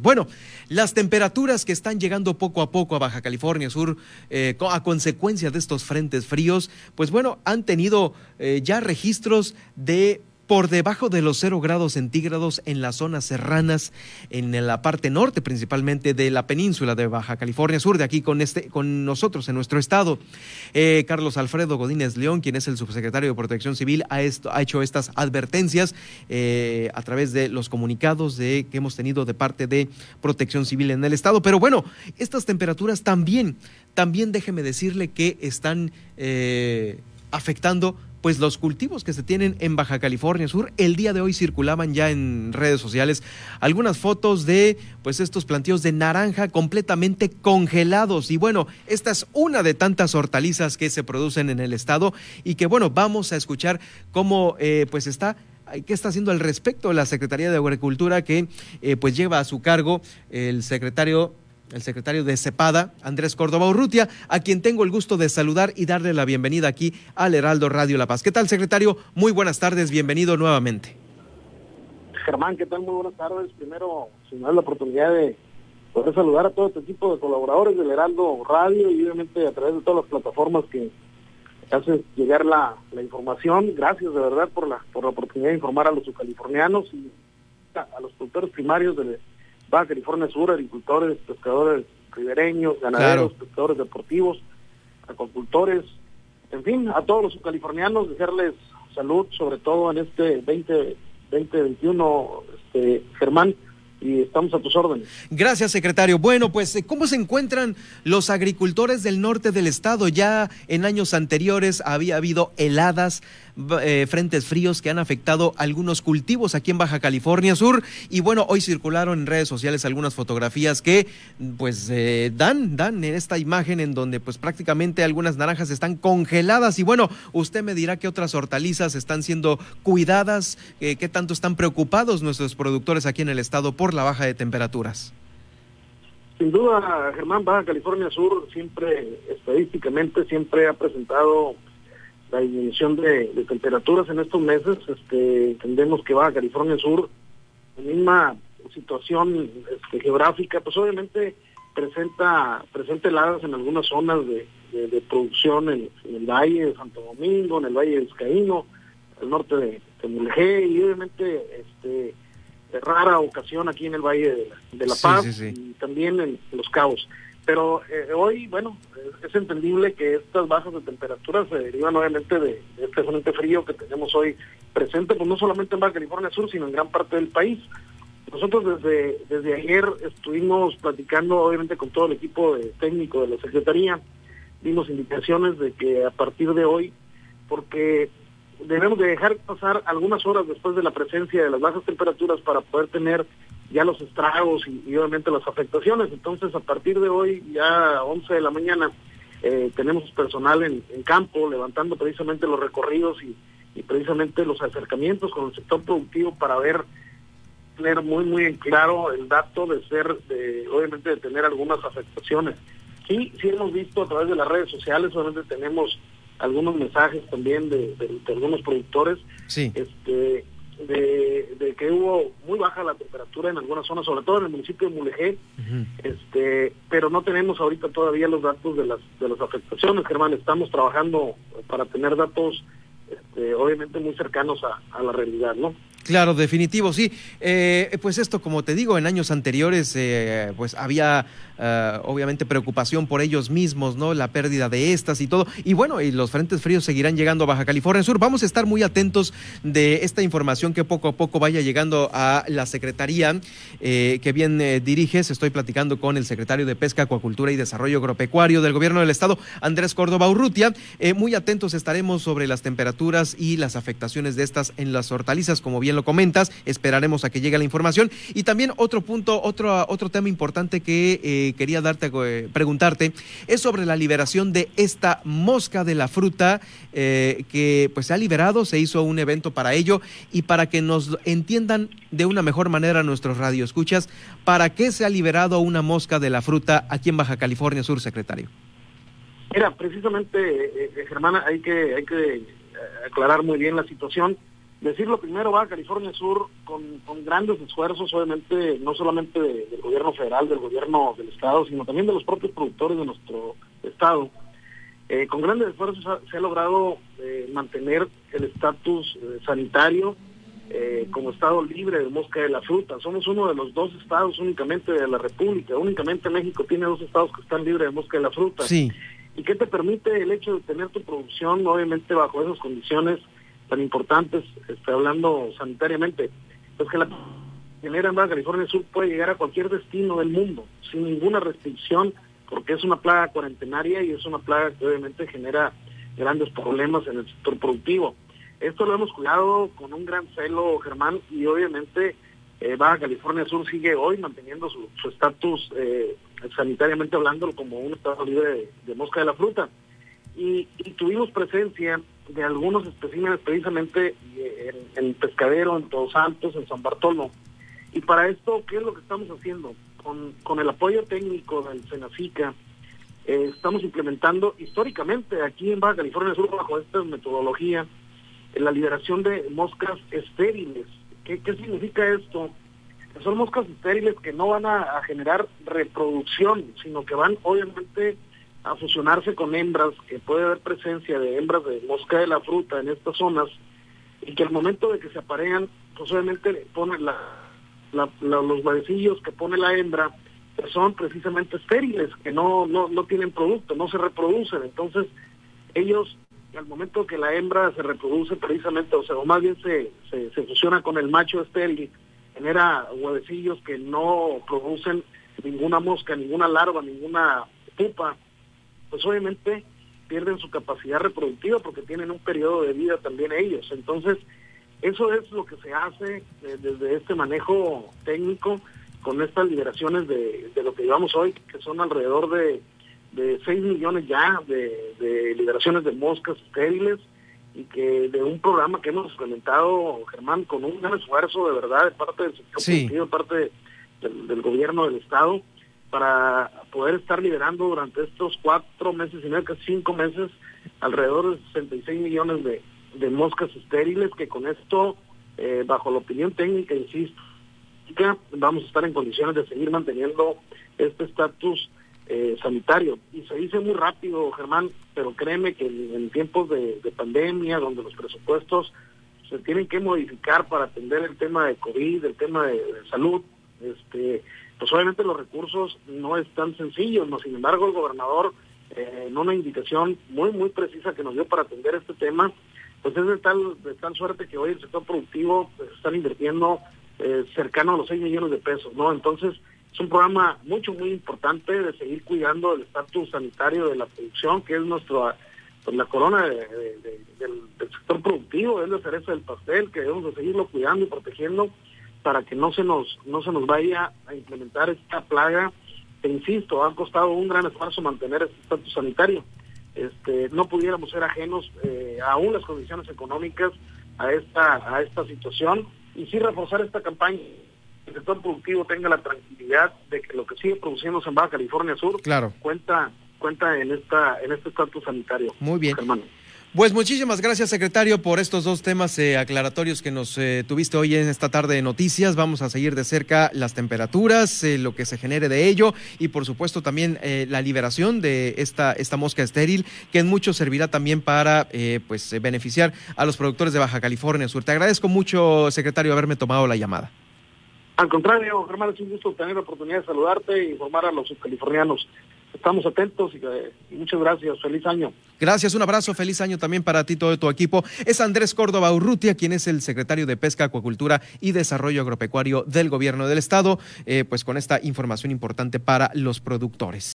Bueno, las temperaturas que están llegando poco a poco a Baja California Sur eh, a consecuencia de estos frentes fríos, pues bueno, han tenido eh, ya registros de por debajo de los cero grados centígrados en las zonas serranas, en la parte norte principalmente de la península de Baja California Sur, de aquí con, este, con nosotros en nuestro estado. Eh, Carlos Alfredo Godínez León, quien es el subsecretario de Protección Civil, ha, ha hecho estas advertencias eh, a través de los comunicados de, que hemos tenido de parte de Protección Civil en el estado. Pero bueno, estas temperaturas también, también déjeme decirle que están eh, afectando pues los cultivos que se tienen en Baja California Sur. El día de hoy circulaban ya en redes sociales algunas fotos de pues estos plantíos de naranja completamente congelados. Y bueno, esta es una de tantas hortalizas que se producen en el estado y que bueno, vamos a escuchar cómo eh, pues está qué está haciendo al respecto la Secretaría de Agricultura que eh, pues lleva a su cargo el secretario el secretario de CEPADA, Andrés Córdoba Urrutia, a quien tengo el gusto de saludar y darle la bienvenida aquí al Heraldo Radio La Paz. ¿Qué tal, secretario? Muy buenas tardes, bienvenido nuevamente. Germán, ¿qué tal? Muy buenas tardes. Primero, si me da la oportunidad de poder saludar a todo este equipo de colaboradores del Heraldo Radio y obviamente a través de todas las plataformas que hacen llegar la, información. Gracias de verdad por la, por la oportunidad de informar a los californianos y a los productores primarios del Baja California Sur, agricultores, pescadores ribereños, ganaderos, pescadores deportivos, agricultores, en fin, a todos los californianos, desearles salud, sobre todo en este 20, 2021, este, Germán, y estamos a tus órdenes. Gracias, secretario. Bueno, pues, ¿cómo se encuentran los agricultores del norte del estado? Ya en años anteriores había habido heladas, eh, frentes fríos que han afectado algunos cultivos aquí en Baja California Sur. Y bueno, hoy circularon en redes sociales algunas fotografías que pues eh, dan, dan en esta imagen en donde pues prácticamente algunas naranjas están congeladas. Y bueno, usted me dirá qué otras hortalizas están siendo cuidadas, eh, qué tanto están preocupados nuestros productores aquí en el estado por la baja de temperaturas. Sin duda, Germán, Baja California Sur siempre, estadísticamente, siempre ha presentado la disminución de, temperaturas en estos meses. Este, entendemos que Baja California Sur, la misma situación este, geográfica, pues obviamente presenta, presenta heladas en algunas zonas de, producción en, el Valle de Santo Domingo, en el Valle de Vizcaíno, el norte de, de y obviamente este, rara ocasión aquí en el Valle de La, Paz y también en Los Cabos. Pero eh, hoy, bueno, es entendible que estas bajas de temperatura se derivan obviamente de, este frente frío que tenemos hoy presente, pues no solamente en Baja California Sur, sino en gran parte del país. Nosotros desde, desde ayer estuvimos platicando obviamente con todo el equipo de técnico de la Secretaría, dimos indicaciones de que a partir de hoy, porque debemos de dejar pasar algunas horas después de la presencia de las bajas temperaturas para poder tener ya los estragos y, obviamente las afectaciones. Entonces, a partir de hoy, ya a 11 de la mañana, eh, tenemos personal en, campo levantando precisamente los recorridos y, precisamente los acercamientos con el sector productivo para ver, tener muy, muy en claro el dato de ser, de, obviamente, de tener algunas afectaciones. Sí, sí hemos visto a través de las redes sociales, obviamente tenemos algunos mensajes también de, algunos productores. Sí. Este, de, que hubo muy baja la temperatura en algunas zonas, sobre todo en el municipio de Mulegé, este, pero no tenemos ahorita todavía los datos de las de las afectaciones, Germán. Estamos trabajando para tener datos, este, obviamente muy cercanos a la realidad, ¿no? Claro, definitivo, sí. Eh, pues esto, como te digo, en años anteriores, eh, pues había eh, obviamente preocupación por ellos mismos, ¿no? La pérdida de estas y todo. Y bueno, y los frentes fríos seguirán llegando a Baja California Sur. Vamos a estar muy atentos de esta información que poco a poco vaya llegando a la Secretaría que bien diriges. Estoy platicando con el secretario de Pesca, Acuacultura y Desarrollo Agropecuario del Gobierno del Estado, Andrés Córdoba Urrutia. muy atentos estaremos sobre las temperaturas y las afectaciones de estas en las hortalizas, como bien lo comentas, esperaremos a que llegue la información. Y también otro punto, otro, otro tema importante que eh, quería darte, eh, preguntarte, es sobre la liberación de esta mosca de la fruta eh, que pues se ha liberado, se hizo un evento para ello y para que nos entiendan de una mejor manera nuestros radioescuchas, ¿para qué se ha liberado una mosca de la fruta aquí en Baja California Sur, secretario? Mira, precisamente, Germana, hay que, hay que aclarar muy bien la situación Decirlo primero, va a California Sur con, grandes esfuerzos, obviamente, no solamente del gobierno federal, del gobierno del Estado, sino también de los propios productores de nuestro Estado. Eh, con grandes esfuerzos se ha logrado eh, mantener el estatus eh, sanitario como estado libre de mosca de la fruta. Somos uno de los dos estados únicamente de la República. Únicamente México tiene dos estados que están libres de mosca de la fruta. Sí. ¿Y qué te permite el hecho de tener tu producción, obviamente bajo esas condiciones? Tan importantes, estoy hablando sanitariamente, pues que la genera en Baja California Sur puede llegar a cualquier destino del mundo sin ninguna restricción, porque es una plaga cuarentenaria y es una plaga que obviamente genera grandes problemas en el sector productivo. Esto lo hemos cuidado con un gran celo, Germán, y obviamente eh, Baja California Sur sigue hoy manteniendo su estatus eh, sanitariamente hablando como un estado libre de, mosca de la fruta. y, tuvimos presencia de algunos especímenes precisamente en, en, Pescadero, en Todos Santos, en San Bartolo. Y para esto, ¿qué es lo que estamos haciendo? Con, con el apoyo técnico del Senacica, eh, estamos implementando históricamente aquí en Baja California Sur, bajo esta metodología, la liberación de moscas estériles. ¿Qué, qué significa esto? son moscas estériles que no van a generar reproducción, sino que van obviamente a fusionarse con hembras, que puede haber presencia de hembras de mosca de la fruta en estas zonas, y que al momento de que se aparean, pues obviamente ponen la, los huevecillos que pone la hembra, que son precisamente estériles, que no, no, no tienen producto, no se reproducen. Entonces, ellos, al momento que la hembra se reproduce precisamente, o sea, o más bien se, se, se fusiona con el macho estéril, genera huevecillos que no producen ninguna mosca, ninguna larva, ninguna pupa, pues obviamente pierden su capacidad reproductiva porque tienen un periodo de vida también ellos. Entonces, eso es lo que se hace eh, desde este manejo técnico con estas liberaciones de, lo que llevamos hoy, que son alrededor de, de 6 millones ya de, liberaciones de moscas estériles y que de un programa que hemos implementado, Germán, con un gran esfuerzo de verdad de parte del sector de parte del gobierno del Estado, para poder estar liberando durante estos cuatro meses y medio, casi cinco meses, alrededor de 66 millones de, de moscas estériles, que con esto, eh, bajo la opinión técnica, insisto, vamos a estar en condiciones de seguir manteniendo este estatus eh, sanitario. Y se dice muy rápido, Germán, pero créeme que en, tiempos de, de, pandemia, donde los presupuestos se tienen que modificar para atender el tema de COVID, el tema de salud, este pues obviamente los recursos no es tan sencillo, no, sin embargo el gobernador eh, en una indicación muy muy precisa que nos dio para atender este tema, pues es de tal, tal suerte que hoy el sector productivo pues, están invirtiendo eh, cercano a los 6 millones de pesos, ¿no? Entonces es un programa mucho muy importante de seguir cuidando el estatus sanitario de la producción, que es nuestro pues la corona del, del, sector productivo, es la cereza del pastel, que debemos de seguirlo cuidando y protegiendo para que no se nos no se nos vaya a implementar esta plaga. Que insisto ha costado un gran esfuerzo mantener este estatus sanitario. Este no pudiéramos ser ajenos eh, aún las condiciones económicas a esta a esta situación y sí reforzar esta campaña el sector productivo tenga la tranquilidad de que lo que sigue produciéndose en Baja California Sur claro. cuenta cuenta en esta en este estatus sanitario muy bien. Hermano pues muchísimas gracias, secretario, por estos dos temas eh, aclaratorios que nos eh, tuviste hoy en esta tarde de noticias. Vamos a seguir de cerca las temperaturas, eh, lo que se genere de ello y, por supuesto, también la liberación de esta, esta mosca estéril, que en mucho servirá también para pues beneficiar a los productores de Baja California Sur. Te agradezco mucho, secretario, haberme tomado la llamada. Al contrario, Germán, es un gusto tener la oportunidad de saludarte e informar a los californianos estamos atentos y, muchas gracias. Feliz año. Gracias, un abrazo, feliz año también para ti, todo tu equipo. Es Andrés Córdoba Urrutia, quien es el secretario de Pesca, Acuacultura y Desarrollo Agropecuario del Gobierno del Estado, eh, pues con esta información importante para los productores.